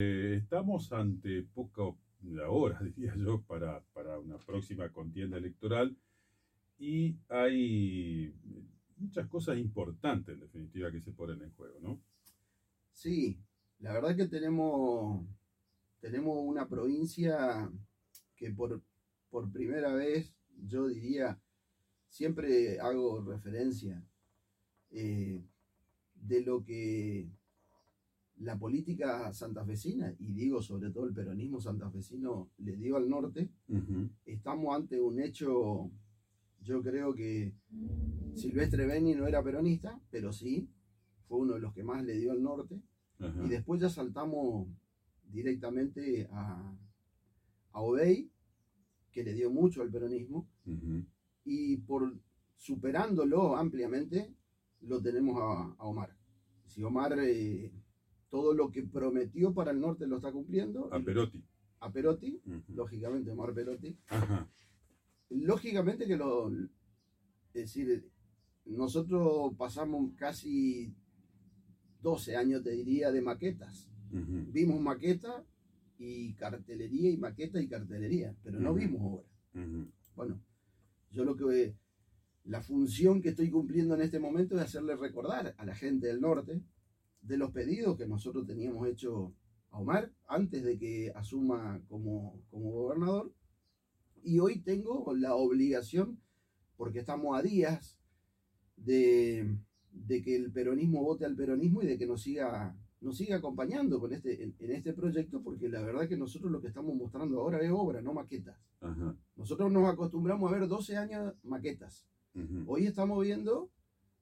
Eh, estamos ante poca hora, diría yo, para, para una próxima contienda electoral y hay muchas cosas importantes, en definitiva, que se ponen en juego, ¿no? Sí, la verdad que tenemos, tenemos una provincia que por, por primera vez, yo diría, siempre hago referencia eh, de lo que la política santafesina, y digo sobre todo el peronismo santafesino, le dio al norte, estamos ante un hecho, yo creo que Silvestre Beni no era peronista, pero sí, fue uno de los que más le dio al norte, y después ya saltamos directamente a, a Obey, que le dio mucho al peronismo, y por superándolo ampliamente, lo tenemos a, Omar. Si Omar eh, todo lo que prometió para el norte lo está cumpliendo. A Perotti. A Perotti, lógicamente, Omar Perotti. Lógicamente que lo. Es decir, nosotros pasamos casi 12 años, te diría, de maquetas. Vimos maqueta y cartelería y maqueta y cartelería, pero no vimos obra. Bueno, yo lo que la función que estoy cumpliendo en este momento es hacerle recordar a la gente del norte de los pedidos que nosotros teníamos hecho a Omar antes de que asuma como, como gobernador. Y hoy tengo la obligación, porque estamos a días de, que el peronismo vote al peronismo y de que nos siga, nos siga acompañando con este, en, este proyecto, porque la verdad que nosotros lo que estamos mostrando ahora es obra, no maquetas. Nosotros nos acostumbramos a ver 12 años maquetas. Hoy estamos viendo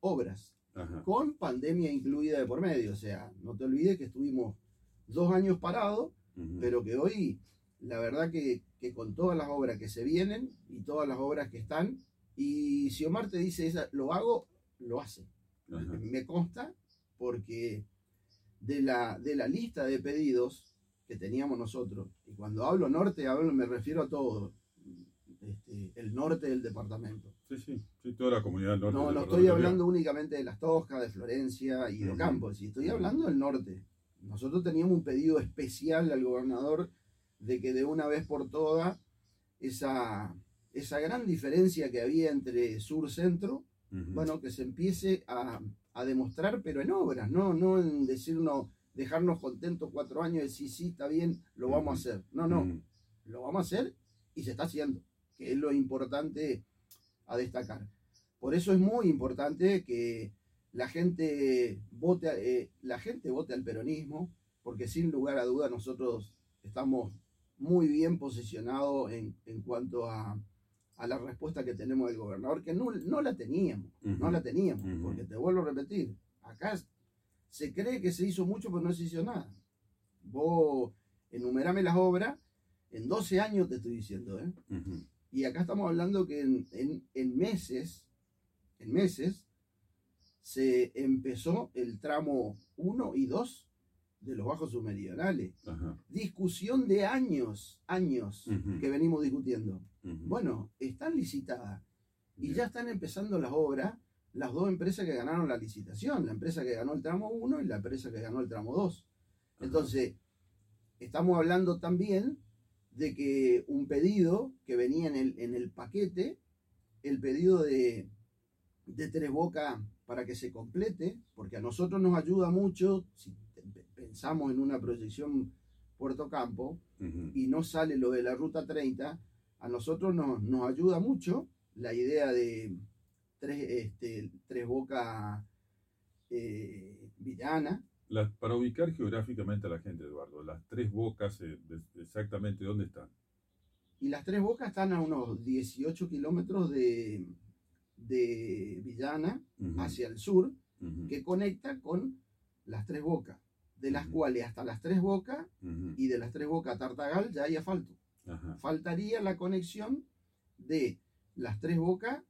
obras con pandemia incluida de por medio. O sea, no te olvides que estuvimos dos años parados, pero que hoy, la verdad que, con todas las obras que se vienen y todas las obras que están, y si Omar te dice, esa, lo hago, lo hace. Me consta porque de la, de la lista de pedidos que teníamos nosotros, y cuando hablo norte, hablo, me refiero a todo, este, el norte del departamento. Sí, sí, sí, toda la comunidad norte. No, no estoy hablando únicamente de Las Toscas, de Florencia y de Ocampo, estoy hablando del norte. Nosotros teníamos un pedido especial al gobernador de que de una vez por todas esa, esa gran diferencia que había entre sur-centro, bueno, que se empiece a, demostrar, pero en obras, no, no en decirnos, dejarnos contentos cuatro años y decir, sí, está bien, lo vamos a hacer. No, no, lo vamos a hacer y se está haciendo que es lo importante a destacar. Por eso es muy importante que la gente vote, eh, la gente vote al peronismo, porque sin lugar a duda nosotros estamos muy bien posicionados en, cuanto a, la respuesta que tenemos del gobernador, que no, la teníamos, no la teníamos, porque te vuelvo a repetir, acá se cree que se hizo mucho, pero no se hizo nada. Vos enumerame las obras, en 12 años te estoy diciendo, ¿eh? Y acá estamos hablando que en, meses, en meses, se empezó el tramo 1 y 2 de los bajos submeridionales. Discusión de años, años que venimos discutiendo. Bueno, están licitadas y ya están empezando las obras las dos empresas que ganaron la licitación, la empresa que ganó el tramo 1 y la empresa que ganó el tramo 2. Entonces, estamos hablando también de que un pedido que venía en el, en el paquete, el pedido de, de Tres Boca para que se complete, porque a nosotros nos ayuda mucho, si pensamos en una proyección Puerto Campo y no sale lo de la Ruta 30, a nosotros nos, nos ayuda mucho la idea de Tres, este, tres Boca eh, Villana, para ubicar geográficamente a la gente, Eduardo, las tres bocas, eh, exactamente dónde están. Y las tres bocas están a unos 18 kilómetros de, de Villana hacia el sur, que conecta con las tres bocas, de las cuales hasta las tres bocas y de las tres bocas a Tartagal ya hay asfalto. Faltaría la conexión de las tres bocas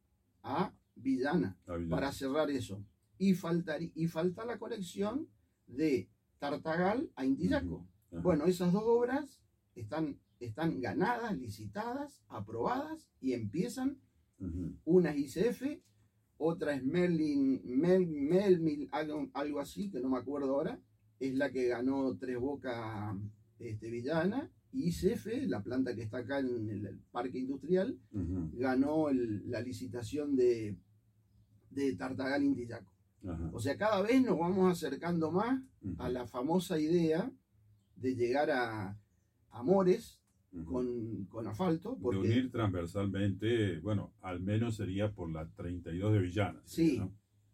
a Villana, para cerrar eso. Y, faltaría, y falta la conexión de Tartagal a Intillaco. Bueno, esas dos obras están, están ganadas, licitadas, aprobadas y empiezan. Una es ICF, otra es Merlin, Mel, algo, así, que no me acuerdo ahora. Es la que ganó Tres Boca este, Villana, y ICF, la planta que está acá en el parque industrial, ganó el- la licitación de, de Tartagal Intillaco. Ajá, O sea, cada vez nos vamos acercando más a la famosa idea de llegar a Amores con, con asfalto, de porque unir transversalmente, bueno, al menos sería por la 32 de Villana. Sí.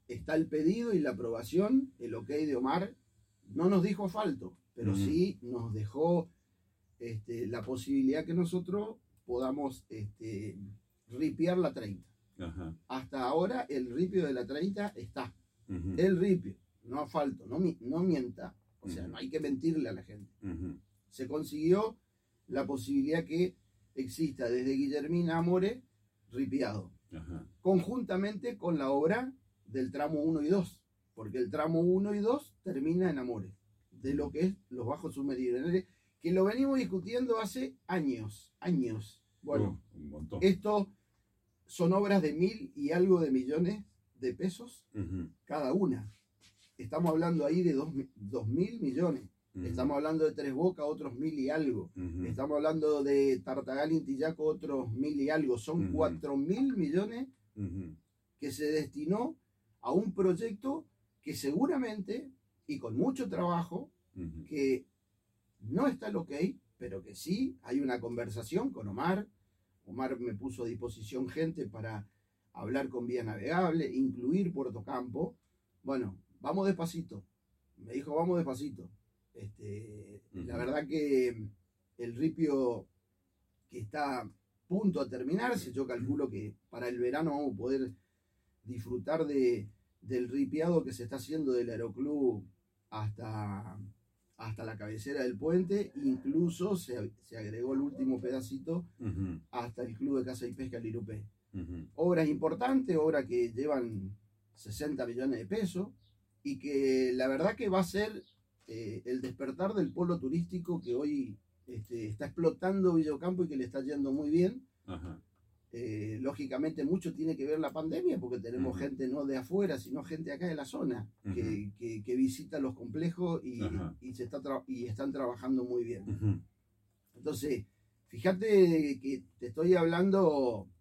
está el pedido y la aprobación, el ok de Omar, no nos dijo asfalto, pero sí nos dejó este, la posibilidad que nosotros podamos este, ripiar la 30. Ajá. Hasta ahora el ripio de la 30 está. El ripio, no asfalto, no, no mienta. O sea, no hay que mentirle a la gente. Se consiguió la posibilidad que exista desde Guillermina Amore ripiado. conjuntamente con la obra del tramo 1 y 2, porque el tramo 1 y 2 termina en Amores, de lo que es los bajos submeridionales, que lo venimos discutiendo hace años, años. Bueno, montón. esto son obras de mil y algo de millones de pesos cada una. Estamos hablando ahí de dos, mi- dos mil millones. Estamos hablando de Tres Bocas, otros mil y algo. Estamos hablando de Tartagal Intillaco, otros mil y algo. Son cuatro mil millones que se destinó a un proyecto que seguramente, y con mucho trabajo, que no está al ok, pero que sí hay una conversación con Omar. Omar me puso a disposición gente para hablar con vía navegable, incluir Puerto Campo. Bueno, vamos despacito. Me dijo, vamos despacito. Este, La verdad que el ripio que está punto a terminarse, yo calculo que para el verano vamos a poder disfrutar de, del ripiado que se está haciendo del aeroclub hasta, hasta la cabecera del puente, incluso se, se agregó el último pedacito hasta el Club de Caza y Pesca Lirupé. Obras importantes, obras que llevan 60 millones de pesos y que la verdad que va a ser eh, el despertar del polo turístico que hoy este, está explotando Villocampo y que le está yendo muy bien. ajá, Eh, lógicamente mucho tiene que ver la pandemia porque tenemos gente no de afuera, sino gente acá de la zona que, que- que visita los complejos y, y se está y están trabajando muy bien. Entonces, fíjate que te estoy hablando